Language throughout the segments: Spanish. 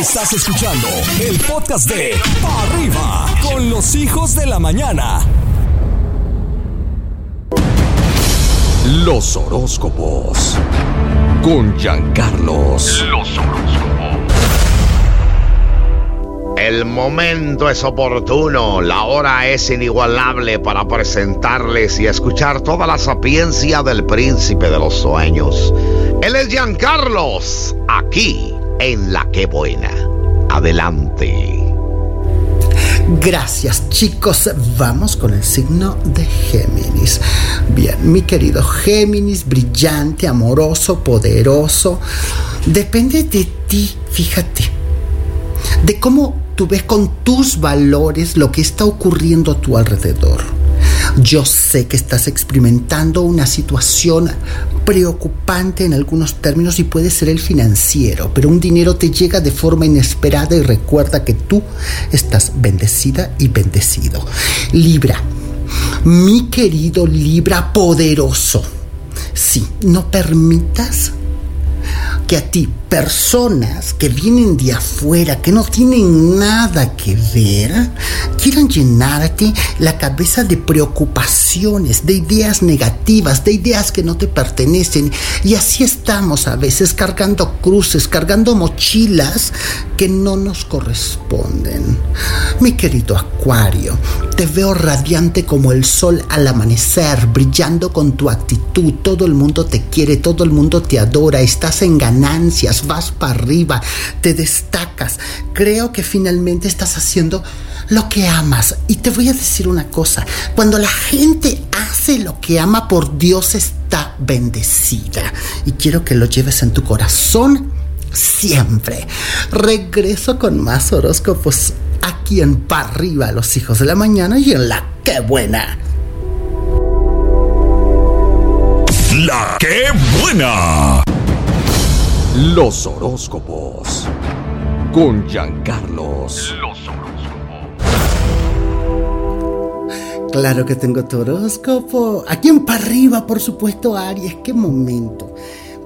Estás escuchando el podcast de Arriba con los hijos de la mañana. Los horóscopos con Giancarlos. Los horóscopos. El momento es oportuno, la hora es inigualable para presentarles y escuchar toda la sapiencia del príncipe de los sueños. Él es Giancarlos, aquí en La Que Buena. Adelante. Gracias chicos, vamos con el signo de Géminis. Bien, mi querido Géminis, brillante, amoroso, poderoso, depende de ti, fíjate, de cómo tú ves con tus valores lo que está ocurriendo a tu alrededor. Yo sé que estás experimentando una situación preocupante en algunos términos y puede ser el financiero, pero un dinero te llega de forma inesperada y recuerda que tú estás bendecida y bendecido. Libra, mi querido Libra poderoso, sí, no permitas que a ti personas que vienen de afuera, que no tienen nada que ver, quieran llenarte la cabeza de de ideas negativas, de ideas que no te pertenecen. Y así estamos a veces cargando cruces, cargando mochilas que no nos corresponden. Mi querido Acuario, te veo radiante como el sol al amanecer, brillando con tu actitud. Todo el mundo te quiere, todo el mundo te adora, estás en ganancias vas para arriba, te destacas. Creo que finalmente estás haciendo lo que amas. Y te voy a decir una cosa, cuando la gente hace lo que ama, por Dios está bendecida. Y quiero que lo lleves en tu corazón siempre. Regreso con más horóscopos aquí en Pa' arriba, los hijos de la mañana y en la que buena. La que buena. Los horóscopos con Giancarlos. Claro que tengo tu horóscopo. Aquí en para arriba, por supuesto, Aries. Qué momento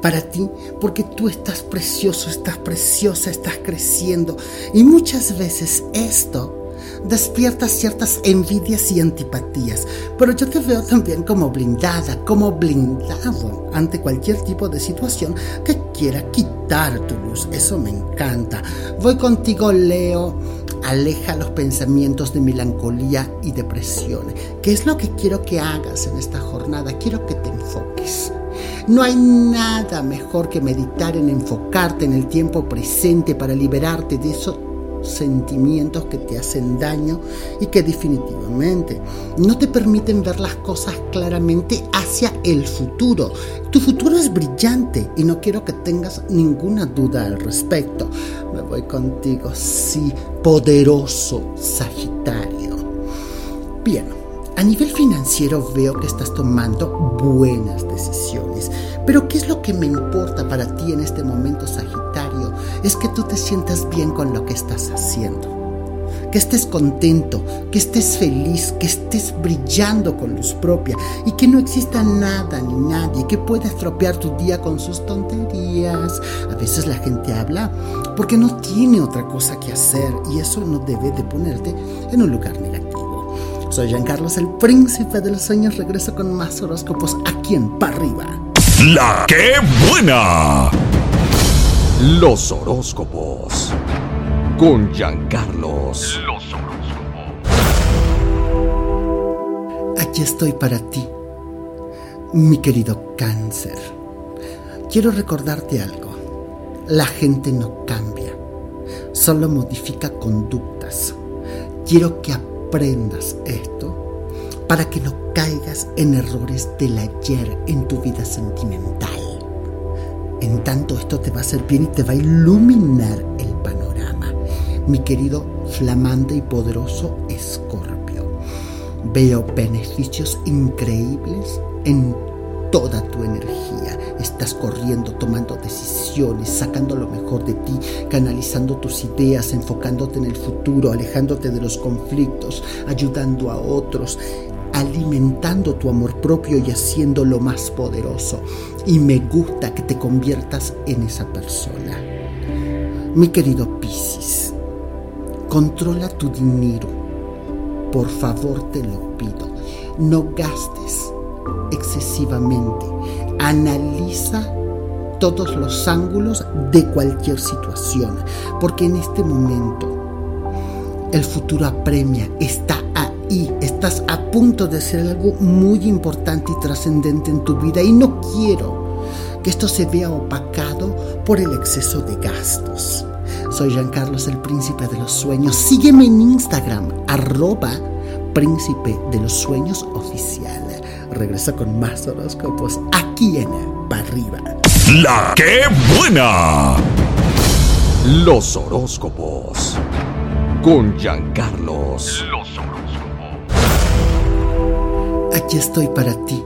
para ti, porque tú estás precioso, estás preciosa, estás creciendo. Y muchas veces esto despierta ciertas envidias y antipatías, pero yo te veo también como blindada, como blindado ante cualquier tipo de situación que quiera quitar tu luz. Eso me encanta. Voy contigo, Leo. Aleja los pensamientos de melancolía y depresión. ¿Qué es lo que quiero que hagas en esta jornada? Quiero que te enfoques. No hay nada mejor que meditar en enfocarte en el tiempo presente para liberarte de eso sentimientos que te hacen daño y que definitivamente no te permiten ver las cosas claramente hacia el futuro. Tu futuro es brillante y no quiero que tengas ninguna duda al respecto. Me voy contigo, sí, poderoso Sagitario. Bien, a nivel financiero veo que estás tomando buenas decisiones, pero ¿qué es lo que me importa para ti en este momento, Sagitario? Es que tú te sientas bien con lo que estás haciendo, que estés contento, que estés feliz, que estés brillando con luz propia y que no exista nada ni nadie que pueda estropear tu día con sus tonterías. A veces la gente habla porque no tiene otra cosa que hacer y eso no debe de ponerte en un lugar negativo. Soy Giancarlos, el príncipe de los sueños. Regreso con más horóscopos aquí en Pa' Arriba. ¡La qué buena! Los horóscopos. Con Giancarlos. Los horóscopos. Aquí estoy para ti, mi querido cáncer. Quiero recordarte algo. La gente no cambia, solo modifica conductas. Quiero que aprendas esto para que no caigas en errores del ayer en tu vida sentimental. En tanto esto te va a hacer bien y te va a iluminar el panorama. Mi querido flamante y poderoso Escorpio, veo beneficios increíbles en toda tu energía. Estás corriendo, tomando decisiones, sacando lo mejor de ti, canalizando tus ideas, enfocándote en el futuro, alejándote de los conflictos, ayudando a otros, alimentando tu amor propio y haciéndolo más poderoso. Y me gusta que te conviertas en esa persona. Mi querido Piscis, controla tu dinero. Por favor, te lo pido. No gastes excesivamente. Analiza todos los ángulos de cualquier situación, porque en este momento el futuro apremia, está ahí, estás a punto de ser algo muy importante y trascendente en tu vida y no quiero que esto se vea opacado por el exceso de gastos. Soy Jean Carlos, el príncipe de los sueños. Sígueme en Instagram, arroba príncipe de los sueños oficial. Regresa con más horóscopos aquí en Arriba. La que buena. Los horóscopos con Giancarlos. Los Aquí estoy para ti,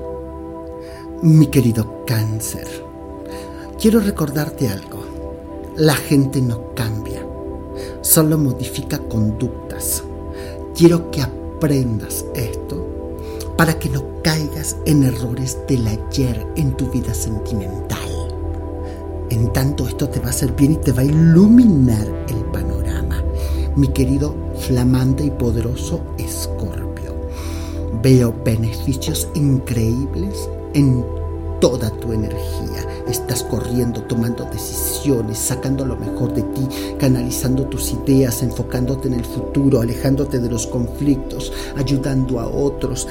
mi querido cáncer. Quiero recordarte algo. La gente no cambia, solo modifica conductas. Quiero que aprendas esto para que no caigas en errores del ayer en tu vida sentimental. En tanto esto te va a hacer bien y te va a iluminar el panorama. Mi querido flamante y poderoso Escorpio, veo beneficios increíbles en toda tu energía. Estás corriendo, tomando decisiones, sacando lo mejor de ti, canalizando tus ideas, enfocándote en el futuro, alejándote de los conflictos, ayudando a otros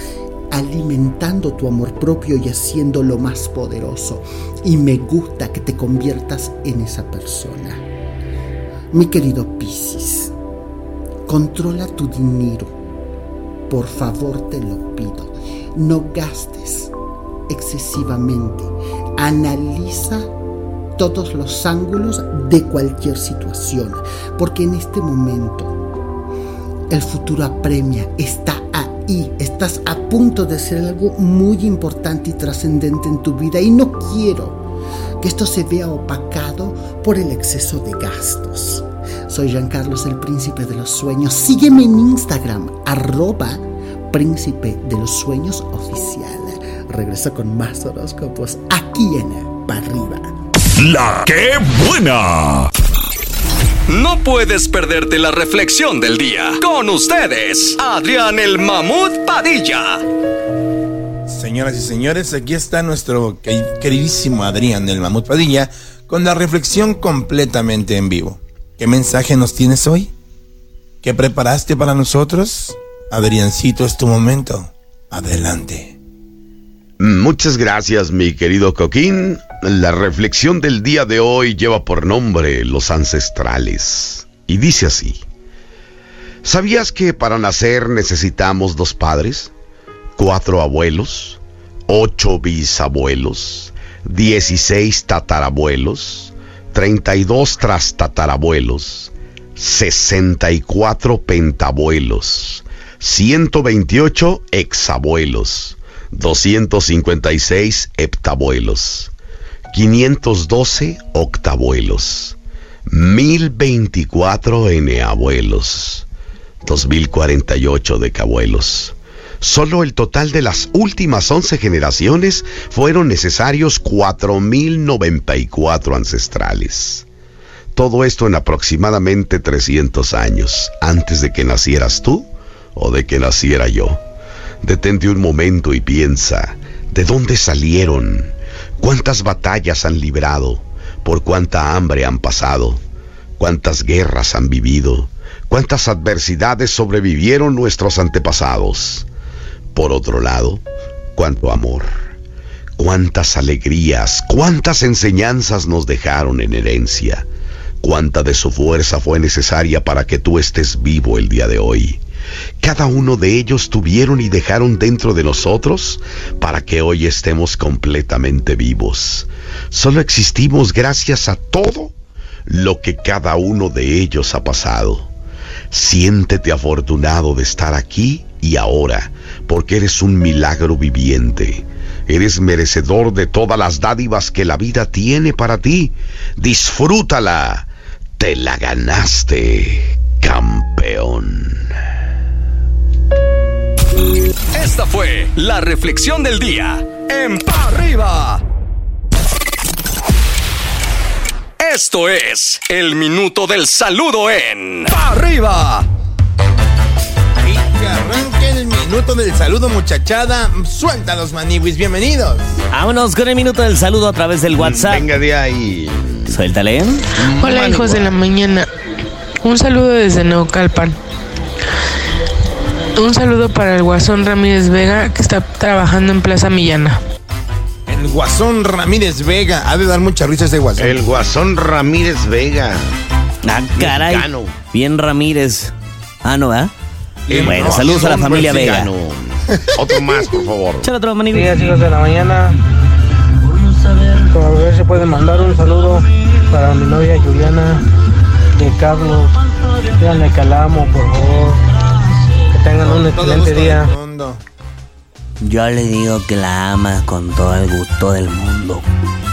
alimentando tu amor propio y haciéndolo más poderoso. Y me gusta que te conviertas en esa persona. Mi querido Piscis, controla tu dinero. Por favor te lo pido. No gastes excesivamente. Analiza todos los ángulos de cualquier situación, porque en este momento el futuro apremia, está ahí, estás a punto de hacer algo muy importante y trascendente en tu vida y no quiero que esto se vea opacado por el exceso de gastos. Soy Jean Carlos, el príncipe de los sueños. Sígueme en Instagram, arroba príncipe de los sueños oficial. Regreso con más horóscopos aquí en Parriba. La que buena. No puedes perderte la reflexión del día. Con ustedes, Adrián el Mamut Padilla. Señoras y señores, aquí está nuestro queridísimo Adrián el Mamut Padilla con la reflexión completamente en vivo. ¿Qué mensaje nos tienes hoy? ¿Qué preparaste para nosotros? Adriancito, es tu momento. Adelante. Muchas gracias, mi querido Coquín. La reflexión del día de hoy lleva por nombre Los Ancestrales. Y dice así. ¿Sabías que para nacer necesitamos dos padres, cuatro abuelos, ocho bisabuelos, dieciséis tatarabuelos, treinta y dos trastatarabuelos, sesenta y cuatro pentabuelos, ciento veintiocho exabuelos? 256 heptabuelos, 512 octabuelos, 1024 eneabuelos, 2048 decabuelos. Solo el total de las últimas 11 generaciones fueron necesarios 4094 ancestrales. Todo esto en aproximadamente 300 años, antes de que nacieras tú o de que naciera yo. Detente un momento y piensa, ¿de dónde salieron? ¿Cuántas batallas han librado? ¿Por cuánta hambre han pasado? ¿Cuántas guerras han vivido? ¿Cuántas adversidades sobrevivieron nuestros antepasados? Por otro lado, cuánto amor, cuántas alegrías, cuántas enseñanzas nos dejaron en herencia, cuánta de su fuerza fue necesaria para que tú estés vivo el día de hoy. Cada uno de ellos tuvieron y dejaron dentro de nosotros para que hoy estemos completamente vivos. Solo existimos gracias a todo lo que cada uno de ellos ha pasado. Siéntete afortunado de estar aquí y ahora, porque eres un milagro viviente. Eres merecedor de todas las dádivas que la vida tiene para ti. Disfrútala. Te la ganaste, campeón. Esta fue la reflexión del día en Pa' Arriba. Esto es el minuto del saludo en Pa' Arriba. Minuto del saludo, muchachada. Suéltalos, maniwis, bienvenidos. Vámonos con el minuto del saludo a través del WhatsApp. Venga de ahí. Suéltale. Hola hijos de la mañana. Un saludo desde Neucalpan. Un saludo para el Guasón Ramírez Vega que está trabajando en Plaza Millana. El Guasón Ramírez Vega. Ha de dar mucha risa ese Guasón. El Guasón Ramírez Vega. Ah, caray. Mexicano. Bien Ramírez. Ah, no, ¿verdad? El Bueno, saludos a la familia Vega. Otro más, por favor. Échale otro, Manny. días, hijos de la mañana. A ver si pueden mandar un saludo para mi novia Juliana de Carlos. Díganle que la amo, por favor. Que tengan un excelente día. Yo le digo que la ama con todo el gusto del mundo.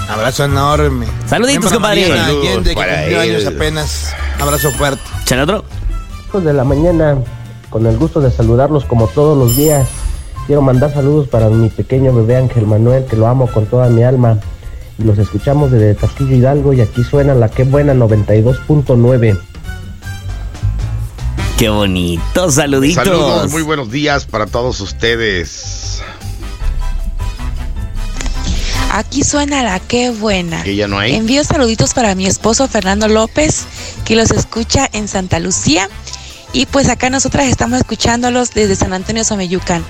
Abrazo enorme. Saluditos, compadre. Años apenas. Abrazo fuerte. Échale otro. Hijos de la mañana, con el gusto de saludarlos como todos los días. Quiero mandar saludos para mi pequeño bebé Ángel Manuel, que lo amo con toda mi alma. Y los escuchamos desde Castillo Hidalgo y aquí suena la que buena 92.9. Qué bonito. Saluditos. Saludos, muy buenos días para todos ustedes. Aquí suena la qué buena. Que ya no hay. Envío saluditos para mi esposo Fernando López, que los escucha en Santa Lucía. Y pues acá nosotras estamos escuchándolos desde San Antonio Someyucan.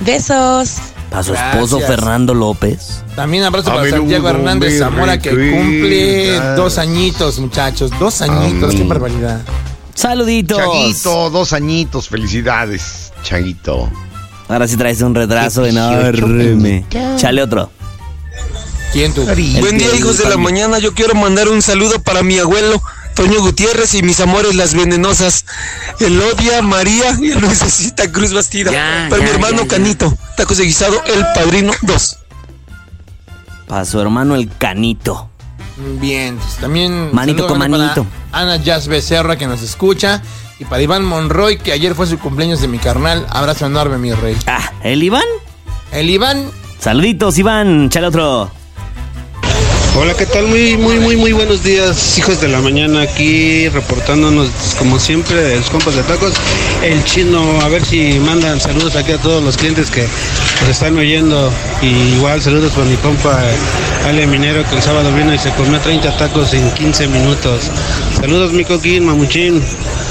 Besos. Para su esposo Gracias. Fernando López. También abrazo A para Santiago Hernández Zamora, que cumple dos añitos, muchachos. Dos añitos, qué barbaridad. Saluditos. Chaguito, dos añitos, felicidades, Chaguito. Ahora sí traes un retraso enorme. Chale otro. ¿Quién tú? Buen día, hijos de la mañana. Yo quiero mandar un saludo para mi abuelo, Toño Gutiérrez, y mis amores, las venenosas. Elodia, María y Lucecita Cruz Bastida. para mi hermano Canito, tacos de guisado, el padrino 2. Para su hermano el Canito. Bien, pues, también. Manito con manito. para Ana Jazz Becerra, que nos escucha. Y para Iván Monroy, que ayer fue su cumpleaños de mi carnal. Abrazo enorme, mi rey. Ah, ¿el Iván? El Iván, Saluditos, Iván. Chale otro. Hola, ¿qué tal? Muy, muy, muy, muy buenos días, hijos de la mañana, aquí reportándonos como siempre de los compas de tacos. El chino, a ver si mandan saludos aquí a todos los clientes que nos están oyendo. Y igual saludos para mi compa Ale Minero, que el sábado vino y se comió 30 tacos en 15 minutos. Saludos, mi coquín, mamuchín.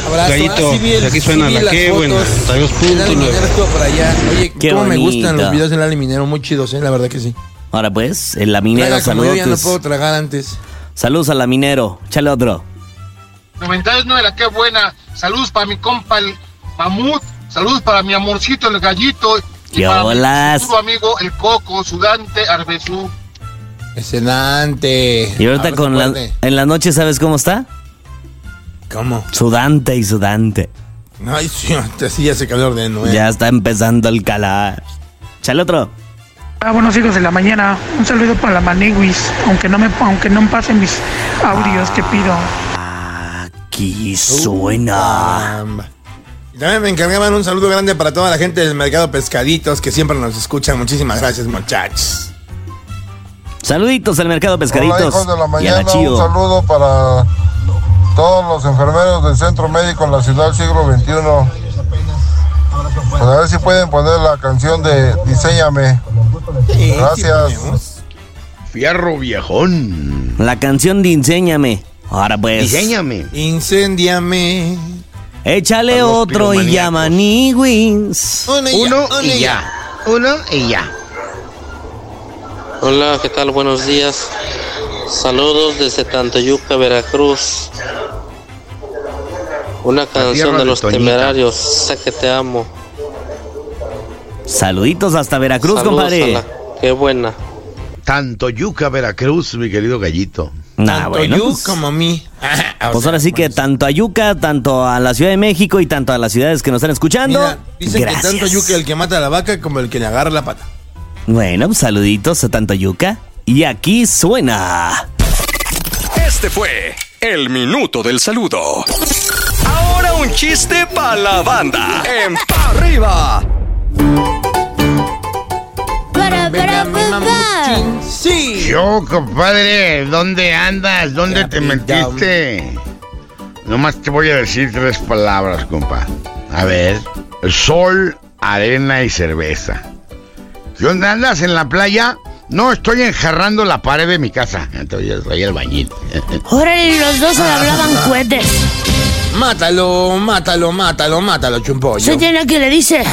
abrazo. Gallito, Ah, sí, el- aquí suena sí la que fotos. buena, El Ale 32.9. Minero estuvo por allá. Oye, Qué cómo me gustan los videos del Ale Minero, muy chidos, eh, la verdad que sí. Ahora pues, el laminero, Traga como yo ya no saludos. puedo tragar antes. Saludos al laminero. Chale otro. 99, la qué buena. Saludos para mi compa el Mamut. Saludos para mi amorcito el gallito. ¿Qué olas? amigo el Coco, Sudante, Arbezú. Excelente. Y ahorita con la, en la noche, ¿sabes cómo está? ¿Cómo? Sudante y sudante. Ay, sí, así ya hace calor de nuevo. Ya está empezando el calar. Chale otro. Ah, buenos hijos de la mañana. Un saludo para la Maniguis. Aunque no me aunque no pasen mis audios que pido. Aquí suena. Y También me encargaban un saludo grande para toda la gente del mercado Pescaditos que siempre nos escuchan. Muchísimas gracias, muchachos. Saluditos al mercado Pescaditos. Hola, hijos de la mañana. Un saludo para todos los enfermeros del centro médico en la ciudad del siglo XXI. Pues a ver si pueden poner la canción de Diseñame. Sí, Gracias. Fierro viejón. La canción de Enséñame. Ahora pues. Diseñame. Incendiame. Échale otro y llama Niwins. Uno y Uno ya, uno y ya. Uno y ya. Hola, ¿qué tal? Buenos días. Saludos desde Tantoyuca, Veracruz. Una canción de los temerarios, sé que te amo. Saluditos hasta Veracruz, Saludos compadre. la- Qué buena. Tanto Yuca, Veracruz, mi querido gallito. Nah, Tanto bueno, you pues, como a mí. O pues ahora sí que tanto a Yuca, tanto a la Ciudad de México y tanto a las ciudades que nos están escuchando. Mira, dicen gracias. que tanto yuca el que mata a la vaca como el que le agarra la pata. Bueno, pues, saluditos a tanto Yuca. Y aquí suena. Este fue el minuto del saludo. Ahora un chiste para la banda. En pa arriba. Para mi mamuchín. Sí. Yo, compadre, ¿dónde andas? ¿Dónde te metiste? Nomás te voy a decir tres palabras, compa. A ver. Sol, arena y cerveza. ¿Qué onda andas en la playa? No, estoy enjarrando la pared de mi casa. Entonces soy el bañil. Órale, los dos se hablaban cohetes. Mátalo, mátalo, mátalo, mátalo, chumpollo. Se tiene que le dice.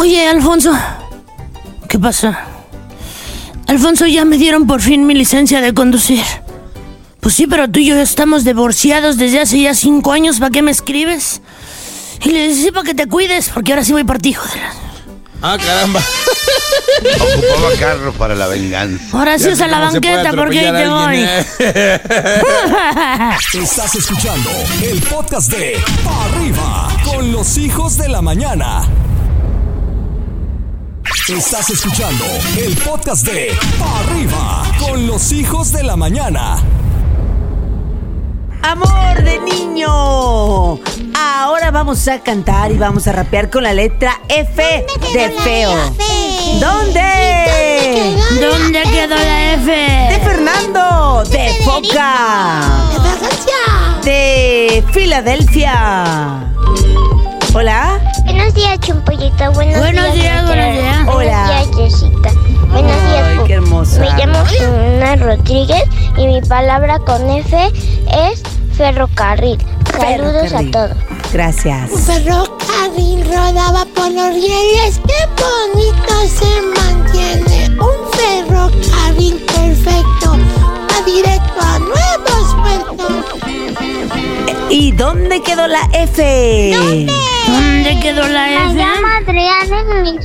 Oye, Alfonso. ¿Qué pasa? Alfonso, ya me dieron por fin mi licencia de conducir. Pues sí, pero tú y yo estamos divorciados desde hace ya cinco años. ¿Para qué me escribes? Y le dice, sí, para que te cuides, porque ahora sí voy por ti, joder. Ah, caramba. Ocupaba carro para la venganza. Ahora sí Ya es sé a la banqueta, porque ahí te voy. Estás escuchando el podcast de Pa' Arriba con los hijos de la mañana. Estás escuchando el podcast de Pa' Arriba con los hijos de la mañana. Amor de niño. Ahora vamos a cantar y vamos a rapear con la letra F de feo. ¿Dónde? ¿Dónde quedó la F? De Fernando, de Foca. De Filadelfia. Hola. Buenos días, Chumpollito. Buenos, Buenos días, días. Hola. Buenos Jessica. Buenos días, Ay, qué hermosa. Me llamo Ana Rodríguez y mi palabra con F es ferrocarril. Saludos Ferrocarril. a todos. Gracias. Un ferrocarril rodaba por los rieles, qué bonito se mantiene. Un ferrocarril perfecto, va directo a nuevos puertos. ¿Y dónde quedó la F? ¿Dónde quedó la Me F? llamo Adriana y mi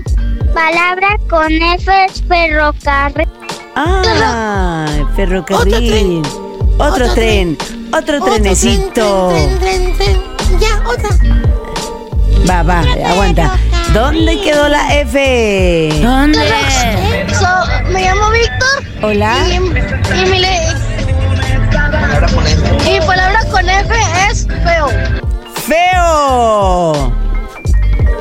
palabra con F es ferrocarril. Ah, ferrocarril. Otro tren. Otro trenecito. Tren, tren, tren. Ya, otra. Va, va, aguanta. ¿Dónde quedó la F? ¿Dónde? me llamo Víctor. Hola. Y, y mi, le- y mi palabra con F es feo. ¡Feo!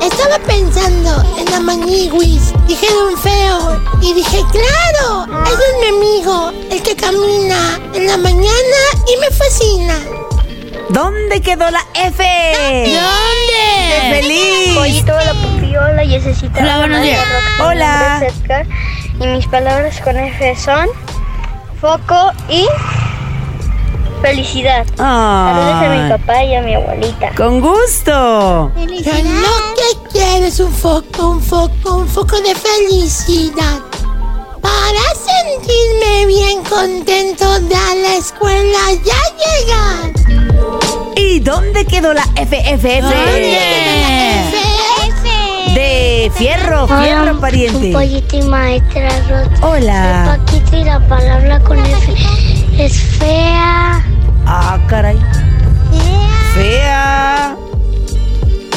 Estaba pensando en la maniguis. Dijeron feo. Y dije, claro, ese es mi amigo, el que camina en la mañana y me fascina. ¿Dónde quedó la F? ¿Dónde? ¡Qué feliz! Pollito, la Yesecita. Hola, buenos días. Hola. Y mis palabras con F son foco y felicidad. Saludos a mi papá y a mi abuelita. con gusto. Yo lo que quiero es un foco, un foco, un foco de felicidad. Para sentirme bien contento de a la escuela ya llegar. ¿Y dónde quedó la FFF? ¿Dónde? De fierro, fierro pariente. Un pollito y maestra Rota. Hola. Soy Paquito y la palabra con F es fea. Ah, caray. Fea.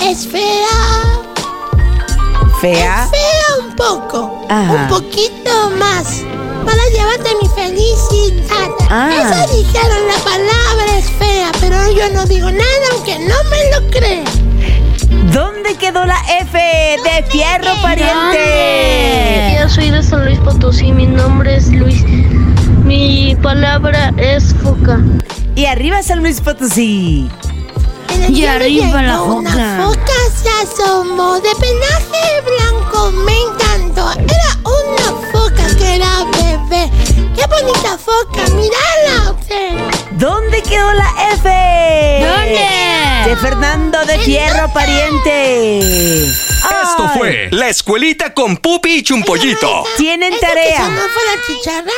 Es fea. Fea. Es fea un poco. Ajá. Un poquito más. Para llevarte mi felicidad. Ah. Eso dijeron, la palabra es fea, pero yo no digo nada aunque no me lo crean. ¿Dónde quedó la F de fierro pariente? Yo soy de San Luis Potosí, mi nombre es Luis. Mi palabra es foca. Y arriba San Luis Potosí. Y arriba la llegó Una foca. foca se asomó de penaje blanco, me encantó. Era una foca que era bebé. ¡Qué bonita foca! ¡Mírala! ¿Dónde quedó la F? ¿Dónde? De Fernando de Fierro Pariente. Esto Ay, fue La Escuelita con Pupi y Chumpollito. Tienen ¿Eso que tarea.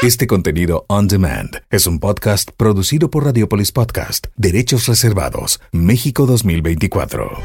Este contenido on demand es un podcast producido por Radiopolis Podcast, Derechos Reservados, México 2024.